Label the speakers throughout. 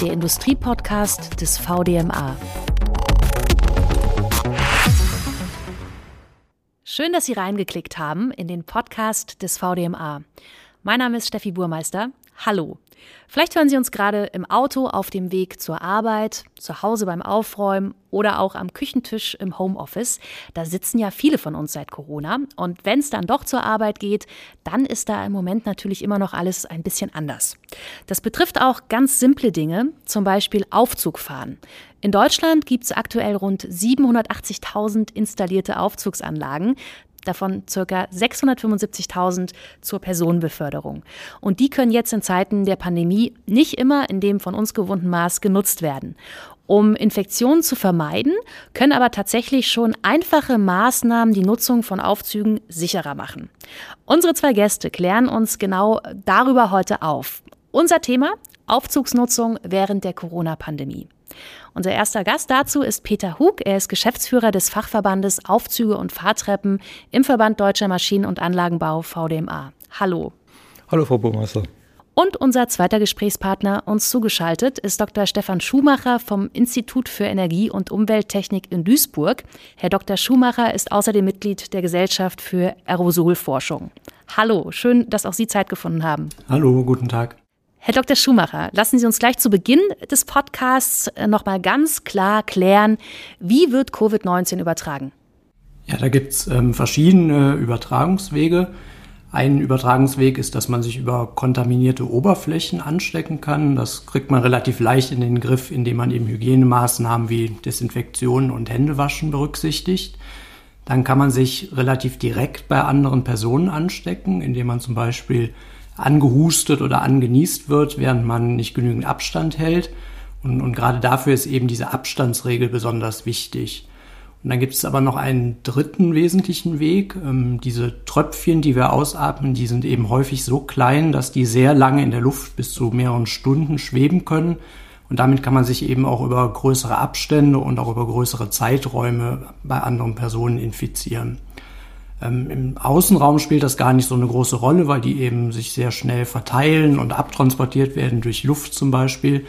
Speaker 1: der Industriepodcast des VDMA. Schön, dass Sie reingeklickt haben in den Podcast des VDMA. Mein Name ist Steffi Burmeister. Hallo. Vielleicht hören Sie uns gerade im Auto auf dem Weg zur Arbeit, zu Hause beim Aufräumen oder auch am Küchentisch im Homeoffice. Da sitzen ja viele von uns seit Corona. Und wenn es dann doch zur Arbeit geht, dann ist da im Moment natürlich immer noch alles ein bisschen anders. Das betrifft auch ganz simple Dinge, zum Beispiel Aufzug fahren. In Deutschland gibt es aktuell rund 780.000 installierte Aufzugsanlagen davon ca. 675.000 zur Personenbeförderung. Und die können jetzt in Zeiten der Pandemie nicht immer in dem von uns gewohnten Maß genutzt werden. Um Infektionen zu vermeiden, können aber tatsächlich schon einfache Maßnahmen die Nutzung von Aufzügen sicherer machen. Unsere zwei Gäste klären uns genau darüber heute auf. Unser Thema Aufzugsnutzung während der Corona-Pandemie. Unser erster Gast dazu ist Peter Hug. Er ist Geschäftsführer des Fachverbandes Aufzüge und Fahrtreppen im Verband Deutscher Maschinen- und Anlagenbau VDMA. Hallo.
Speaker 2: Hallo, Frau Burmeister.
Speaker 1: Und unser zweiter Gesprächspartner uns zugeschaltet ist Dr. Stefan Schumacher vom Institut für Energie- und Umwelttechnik in Duisburg. Herr Dr. Schumacher ist außerdem Mitglied der Gesellschaft für Aerosolforschung. Hallo, schön, dass auch Sie Zeit gefunden haben.
Speaker 2: Hallo, guten Tag.
Speaker 1: Herr Dr. Schumacher, lassen Sie uns gleich zu Beginn des Podcasts äh, nochmal ganz klar klären, wie wird Covid-19 übertragen?
Speaker 2: Ja, da gibt es ähm, verschiedene Übertragungswege. Ein Übertragungsweg ist, dass man sich über kontaminierte Oberflächen anstecken kann. Das kriegt man relativ leicht in den Griff, indem man eben Hygienemaßnahmen wie Desinfektion und Händewaschen berücksichtigt. Dann kann man sich relativ direkt bei anderen Personen anstecken, indem man zum Beispiel angehustet oder angenießt wird, während man nicht genügend Abstand hält. Und, und gerade dafür ist eben diese Abstandsregel besonders wichtig. Und dann gibt es aber noch einen dritten wesentlichen Weg. Ähm, diese Tröpfchen, die wir ausatmen, die sind eben häufig so klein, dass die sehr lange in der Luft bis zu mehreren Stunden schweben können. Und damit kann man sich eben auch über größere Abstände und auch über größere Zeiträume bei anderen Personen infizieren. Ähm, Im Außenraum spielt das gar nicht so eine große Rolle, weil die eben sich sehr schnell verteilen und abtransportiert werden durch Luft zum Beispiel.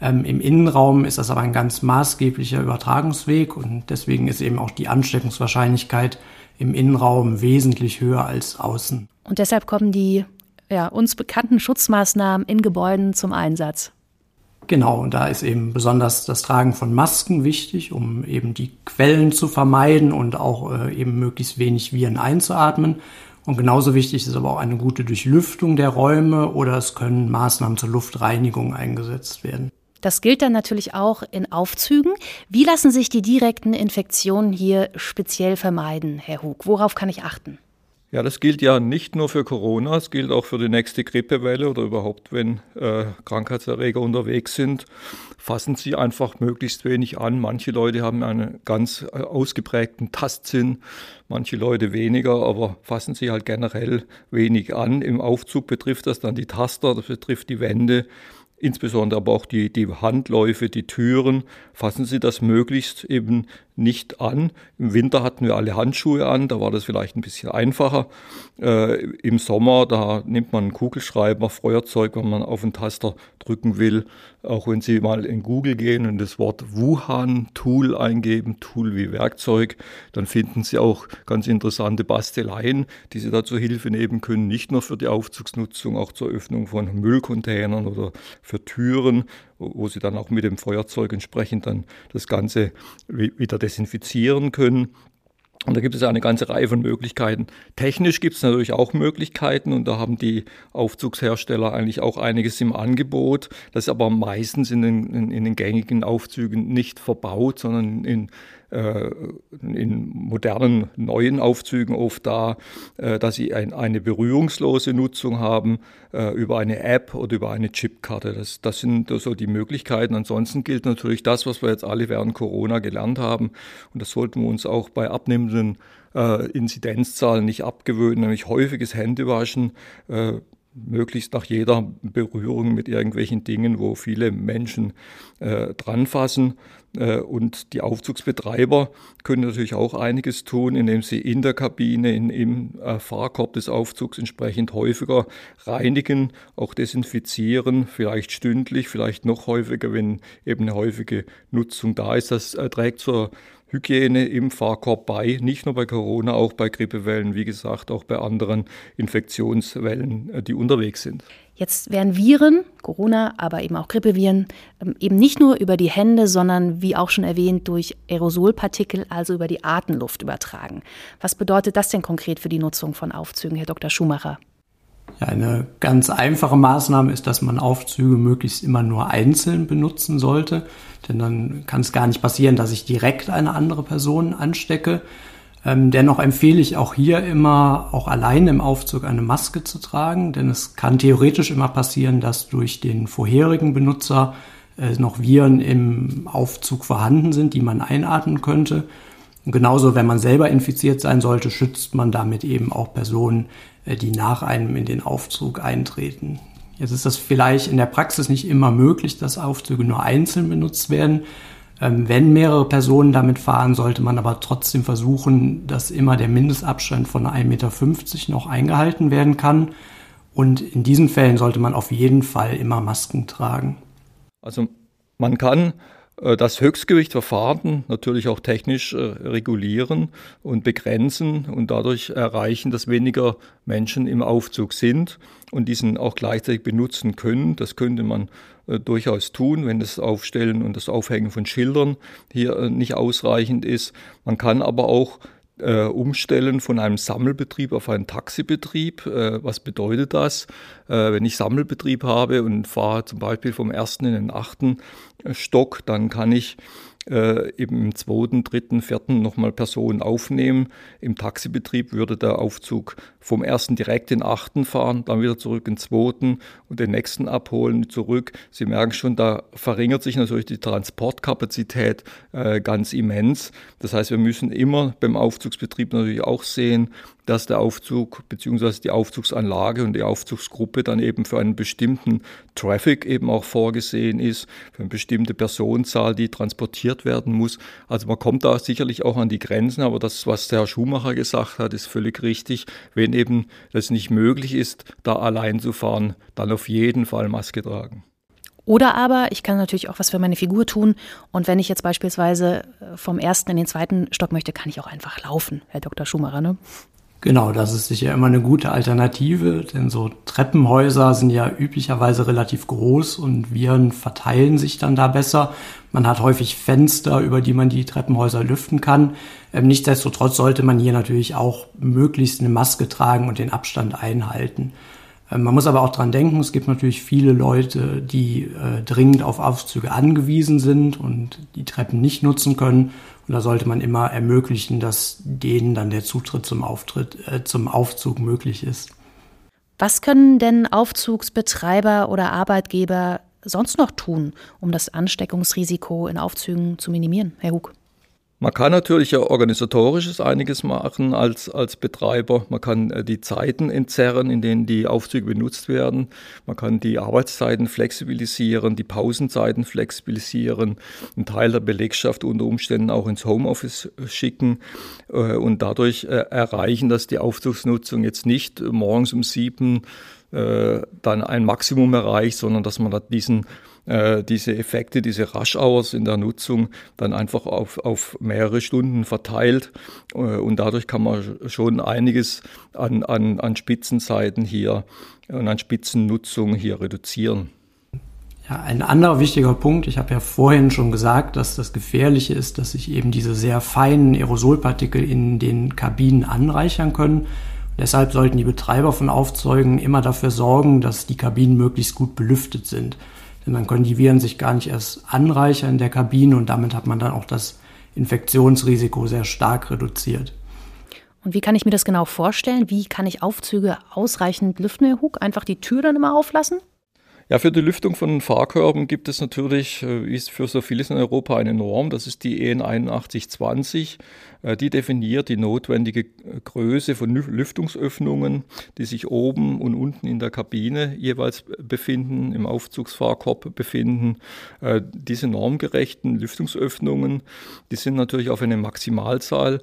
Speaker 2: Ähm, Im Innenraum ist das aber ein ganz maßgeblicher Übertragungsweg und deswegen ist eben auch die Ansteckungswahrscheinlichkeit im Innenraum wesentlich höher als außen.
Speaker 1: Und deshalb kommen die ja, uns bekannten Schutzmaßnahmen in Gebäuden zum Einsatz.
Speaker 2: Genau, und da ist eben besonders das Tragen von Masken wichtig, um eben die Quellen zu vermeiden und auch äh, eben möglichst wenig Viren einzuatmen. Und genauso wichtig ist aber auch eine gute Durchlüftung der Räume oder es können Maßnahmen zur Luftreinigung eingesetzt werden.
Speaker 1: Das gilt dann natürlich auch in Aufzügen. Wie lassen sich die direkten Infektionen hier speziell vermeiden, Herr Hug? Worauf kann ich achten?
Speaker 3: Ja, das gilt ja nicht nur für Corona, es gilt auch für die nächste Grippewelle oder überhaupt, wenn äh, Krankheitserreger unterwegs sind. Fassen Sie einfach möglichst wenig an. Manche Leute haben einen ganz äh, ausgeprägten Tastsinn, manche Leute weniger, aber fassen Sie halt generell wenig an. Im Aufzug betrifft das dann die Taster, das betrifft die Wände, insbesondere aber auch die, die Handläufe, die Türen, fassen Sie das möglichst eben nicht an. Im Winter hatten wir alle Handschuhe an, da war das vielleicht ein bisschen einfacher. Äh, Im Sommer, da nimmt man einen Kugelschreiber, Feuerzeug, wenn man auf den Taster drücken will. Auch wenn Sie mal in Google gehen und das Wort Wuhan-Tool eingeben, Tool wie Werkzeug, dann finden Sie auch ganz interessante Basteleien, die Sie dazu Hilfe nehmen können, nicht nur für die Aufzugsnutzung, auch zur Öffnung von Müllcontainern oder für Türen wo sie dann auch mit dem Feuerzeug entsprechend dann das Ganze wieder desinfizieren können. Und da gibt es eine ganze Reihe von Möglichkeiten. Technisch gibt es natürlich auch Möglichkeiten und da haben die Aufzugshersteller eigentlich auch einiges im Angebot. Das ist aber meistens in den, in, in den gängigen Aufzügen nicht verbaut, sondern in in modernen neuen Aufzügen oft da, äh, dass sie ein, eine berührungslose Nutzung haben äh, über eine App oder über eine Chipkarte. Das, das sind so die Möglichkeiten. Ansonsten gilt natürlich das, was wir jetzt alle während Corona gelernt haben. Und das sollten wir uns auch bei abnehmenden äh, Inzidenzzahlen nicht abgewöhnen, nämlich häufiges Händewaschen. Möglichst nach jeder Berührung mit irgendwelchen Dingen, wo viele Menschen äh, dran fassen. Äh, und die Aufzugsbetreiber können natürlich auch einiges tun, indem sie in der Kabine, in, im äh, Fahrkorb des Aufzugs entsprechend häufiger reinigen, auch desinfizieren, vielleicht stündlich, vielleicht noch häufiger, wenn eben eine häufige Nutzung da ist. Das äh, trägt zur Hygiene im Fahrkorb bei, nicht nur bei Corona, auch bei Grippewellen, wie gesagt, auch bei anderen Infektionswellen, äh, die unterwegs sind.
Speaker 1: Jetzt werden Viren, Corona, aber eben auch Grippeviren, ähm, eben nicht nur über die Hände, sondern wie auch schon erwähnt, durch Aerosolpartikel, also über die Atemluft übertragen. Was bedeutet das denn konkret für die Nutzung von Aufzügen, Herr Dr. Schumacher?
Speaker 2: Ja, eine ganz einfache Maßnahme ist, dass man Aufzüge möglichst immer nur einzeln benutzen sollte, denn dann kann es gar nicht passieren, dass ich direkt eine andere Person anstecke. Ähm, dennoch empfehle ich auch hier immer, auch allein im Aufzug eine Maske zu tragen, denn es kann theoretisch immer passieren, dass durch den vorherigen Benutzer äh, noch Viren im Aufzug vorhanden sind, die man einatmen könnte. Genauso, wenn man selber infiziert sein sollte, schützt man damit eben auch Personen, die nach einem in den Aufzug eintreten. Jetzt ist das vielleicht in der Praxis nicht immer möglich, dass Aufzüge nur einzeln benutzt werden. Ähm, wenn mehrere Personen damit fahren, sollte man aber trotzdem versuchen, dass immer der Mindestabstand von 1,50 Meter noch eingehalten werden kann. Und in diesen Fällen sollte man auf jeden Fall immer Masken tragen.
Speaker 3: Also man kann äh, das Höchstgewicht verfahren, natürlich auch technisch äh, regulieren und begrenzen und dadurch erreichen, dass weniger Menschen im Aufzug sind und diesen auch gleichzeitig benutzen können. Das könnte man äh, durchaus tun, wenn das Aufstellen und das Aufhängen von Schildern hier nicht ausreichend ist. Man kann aber auch äh, umstellen von einem Sammelbetrieb auf einen Taxibetrieb. Äh, was bedeutet das? Äh, wenn ich Sammelbetrieb habe und fahre zum Beispiel vom ersten in den achten Stock, dann kann ich äh, eben im zweiten, dritten, vierten nochmal Personen aufnehmen. Im Taxibetrieb würde der Aufzug vom ersten direkt in den achten fahren, dann wieder zurück in den zweiten und den nächsten abholen, zurück. Sie merken schon, da verringert sich natürlich die Transportkapazität äh, ganz immens. Das heißt, wir müssen immer beim Aufzugsbetrieb natürlich auch sehen, dass der Aufzug bzw. die Aufzugsanlage und die Aufzugsgruppe dann eben für einen bestimmten Traffic eben auch vorgesehen ist, für eine bestimmte Personenzahl, die transportiert werden muss. Also man kommt da sicherlich auch an die Grenzen, aber das, was der Herr Schumacher gesagt hat, ist völlig richtig. Wenn eben das nicht möglich ist, da allein zu fahren, dann auf jeden Fall Maske tragen.
Speaker 1: Oder aber ich kann natürlich auch was für meine Figur tun. Und wenn ich jetzt beispielsweise vom ersten in den zweiten Stock möchte, kann ich auch einfach laufen, Herr Dr. Schumacher. Ne?
Speaker 2: Genau, das ist sicher immer eine gute Alternative, denn so Treppenhäuser sind ja üblicherweise relativ groß und Viren verteilen sich dann da besser. Man hat häufig Fenster, über die man die Treppenhäuser lüften kann. Ähm, nichtsdestotrotz sollte man hier natürlich auch möglichst eine Maske tragen und den Abstand einhalten. Ähm, man muss aber auch dran denken, es gibt natürlich viele Leute, die äh, dringend auf Aufzüge angewiesen sind und die Treppen nicht nutzen können. Und da sollte man immer ermöglichen, dass denen dann der Zutritt zum Auftritt, äh, zum Aufzug möglich ist.
Speaker 1: Was können denn Aufzugsbetreiber oder Arbeitgeber sonst noch tun, um das Ansteckungsrisiko in Aufzügen zu minimieren, Herr Hug?
Speaker 3: Man kann natürlich ja organisatorisches einiges machen als, als Betreiber. Man kann äh, die Zeiten entzerren, in denen die Aufzüge benutzt werden. Man kann die Arbeitszeiten flexibilisieren, die Pausenzeiten flexibilisieren, einen Teil der Belegschaft unter Umständen auch ins Homeoffice schicken äh, und dadurch äh, erreichen, dass die Aufzugsnutzung jetzt nicht morgens um sieben dann ein Maximum erreicht, sondern dass man diesen äh, diese Effekte, diese Rush-Hours in der Nutzung dann einfach auf, auf mehrere Stunden verteilt. Äh, und dadurch kann man schon einiges an, an, an Spitzenzeiten hier und an Spitzennutzung hier reduzieren.
Speaker 2: Ja, ein anderer wichtiger Punkt, ich habe ja vorhin schon gesagt, dass das Gefährliche ist, dass sich eben diese sehr feinen Aerosolpartikel in den Kabinen anreichern können. Deshalb sollten die Betreiber von Aufzeugen immer dafür sorgen, dass die Kabinen möglichst gut belüftet sind. Denn dann können die Viren sich gar nicht erst anreichern in der Kabine und damit hat man dann auch das Infektionsrisiko sehr stark reduziert.
Speaker 1: Und wie kann ich mir das genau vorstellen? Wie kann ich Aufzüge ausreichend lüften, Herr Hug? Einfach die Tür dann immer auflassen?
Speaker 3: Ja, für die Lüftung von Fahrkörben gibt es natürlich, äh, wie es für so vieles in Europa, eine Norm. Das ist die EN 8120. Äh, die definiert die notwendige Größe von Lüftungsöffnungen, die sich oben und unten in der Kabine jeweils befinden, im Aufzugsfahrkorb befinden. Äh, diese normgerechten Lüftungsöffnungen, die sind natürlich auf eine Maximalzahl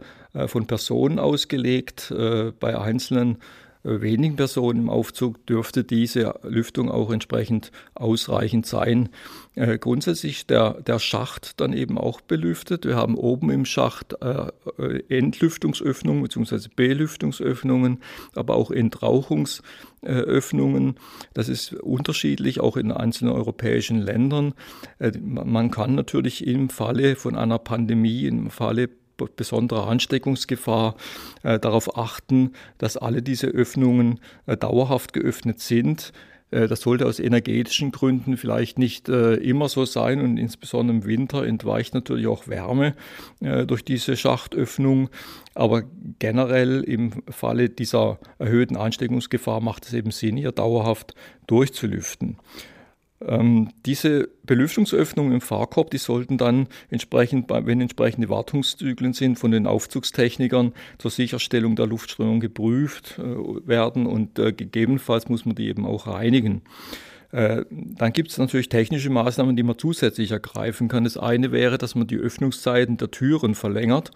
Speaker 3: von Personen ausgelegt. Bei einzelnen wenigen Personen im Aufzug dürfte diese Lüftung auch entsprechend ausreichend sein. Äh, grundsätzlich der, der Schacht dann eben auch belüftet. Wir haben oben im Schacht äh, Entlüftungsöffnungen bzw. Belüftungsöffnungen, aber auch Entrauchungsöffnungen. Das ist unterschiedlich, auch in einzelnen europäischen Ländern. Äh, man kann natürlich im Falle von einer Pandemie, im Falle besonderer Ansteckungsgefahr äh, darauf achten, dass alle diese Öffnungen äh, dauerhaft geöffnet sind. Äh, das sollte aus energetischen Gründen vielleicht nicht äh, immer so sein und insbesondere im Winter entweicht natürlich auch Wärme äh, durch diese Schachtöffnung. Aber generell im Falle dieser erhöhten Ansteckungsgefahr macht es eben Sinn, hier dauerhaft durchzulüften. Ähm, diese Belüftungsöffnungen im Fahrkorb, die sollten dann entsprechend, wenn entsprechende Wartungszyklen sind, von den Aufzugstechnikern zur Sicherstellung der Luftströmung geprüft äh, werden und äh, gegebenenfalls muss man die eben auch reinigen. Äh, dann gibt es natürlich technische Maßnahmen, die man zusätzlich ergreifen kann. Das eine wäre, dass man die Öffnungszeiten der Türen verlängert.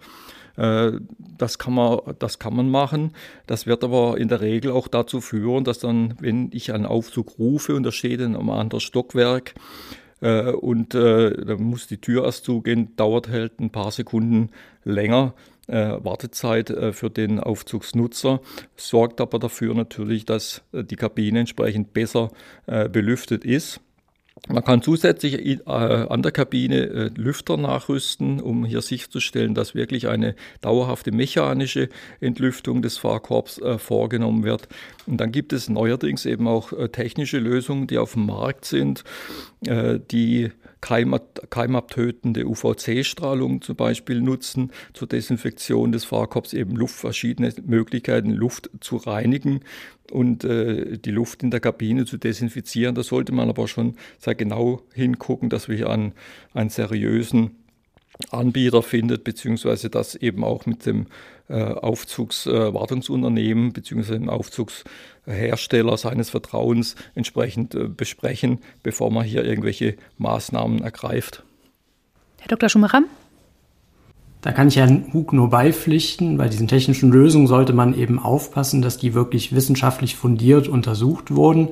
Speaker 3: Äh, das kann, man, das kann man machen. Das wird aber in der Regel auch dazu führen, dass dann, wenn ich einen Aufzug rufe und da steht in einem anderen Stockwerk, äh, und äh, da muss die Tür erst zugehen, dauert halt ein paar Sekunden länger. Äh, Wartezeit äh, für den Aufzugsnutzer, sorgt aber dafür natürlich, dass äh, die Kabine entsprechend besser belüftet ist. Man kann zusätzlich äh, an der Kabine äh, Lüfter nachrüsten, um hier sicherzustellen, dass wirklich eine dauerhafte mechanische Entlüftung des Fahrkorbs äh, vorgenommen wird. Und dann gibt es neuerdings eben auch technische Lösungen, die auf dem Markt sind, die keimabtötende UVC-Strahlung zum Beispiel nutzen zur Desinfektion des Fahrkorbs, eben Luft, verschiedene Möglichkeiten, Luft zu reinigen und äh, die Luft in der Kabine zu desinfizieren. Da sollte man aber schon sehr genau hingucken, dass wir hier einen, einen seriösen Anbieter findet, beziehungsweise das eben auch mit dem äh, Aufzugswartungsunternehmen äh, beziehungsweise dem Aufzugshersteller seines Vertrauens entsprechend äh, besprechen, bevor man hier irgendwelche Maßnahmen ergreift.
Speaker 1: Herr Dr. Schumacher?
Speaker 2: Da kann ich Herrn Hug nur beipflichten. Bei diesen technischen Lösungen sollte man eben aufpassen, dass die wirklich wissenschaftlich fundiert untersucht wurden.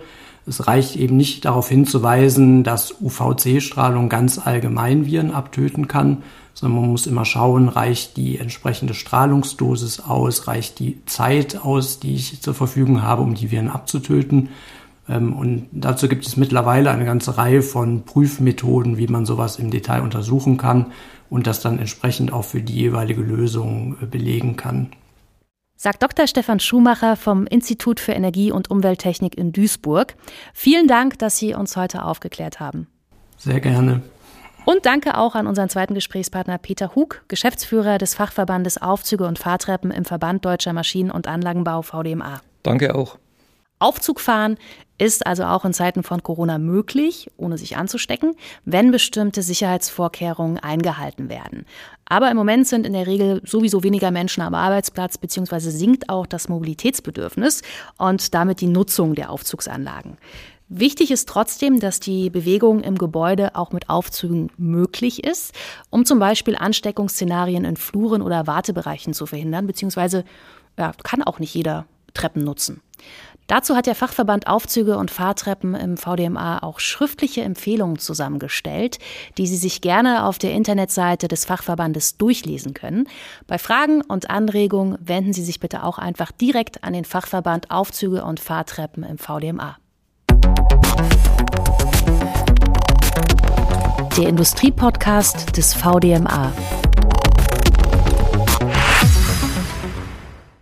Speaker 2: Es reicht eben nicht darauf hinzuweisen, dass UVC-Strahlung ganz allgemein Viren abtöten kann, sondern man muss immer schauen, reicht die entsprechende Strahlungsdosis aus, reicht die Zeit aus, die ich zur Verfügung habe, um die Viren abzutöten. Ähm, und dazu gibt es mittlerweile eine ganze Reihe von Prüfmethoden, wie man sowas im Detail untersuchen kann und das dann entsprechend auch für die jeweilige Lösung äh, belegen kann.
Speaker 1: Sagt Dr. Stefan Schumacher vom Institut für Energie- und Umwelttechnik in Duisburg. Vielen Dank, dass Sie uns heute aufgeklärt haben.
Speaker 2: Sehr gerne.
Speaker 1: Und danke auch an unseren zweiten Gesprächspartner Peter Hug, Geschäftsführer des Fachverbandes Aufzüge und Fahrtreppen im Verband Deutscher Maschinen- und Anlagenbau VDMA.
Speaker 3: Danke auch.
Speaker 1: Aufzugfahren ist also auch in Zeiten von Corona möglich, ohne sich anzustecken, wenn bestimmte Sicherheitsvorkehrungen eingehalten werden. Aber im Moment sind in der Regel sowieso weniger Menschen am Arbeitsplatz, beziehungsweise sinkt auch das Mobilitätsbedürfnis und damit die Nutzung der Aufzugsanlagen. Wichtig ist trotzdem, dass die Bewegung im Gebäude auch mit Aufzügen möglich ist, um zum Beispiel Ansteckungsszenarien in Fluren oder Wartebereichen zu verhindern, beziehungsweise ja, kann auch nicht jeder Treppen nutzen. Dazu hat der Fachverband Aufzüge und Fahrtreppen im VDMA auch schriftliche Empfehlungen zusammengestellt, die Sie sich gerne auf der Internetseite des Fachverbandes durchlesen können. Bei Fragen und Anregungen wenden Sie sich bitte auch einfach direkt an den Fachverband Aufzüge und Fahrtreppen im VDMA. Der Industriepodcast des VDMA.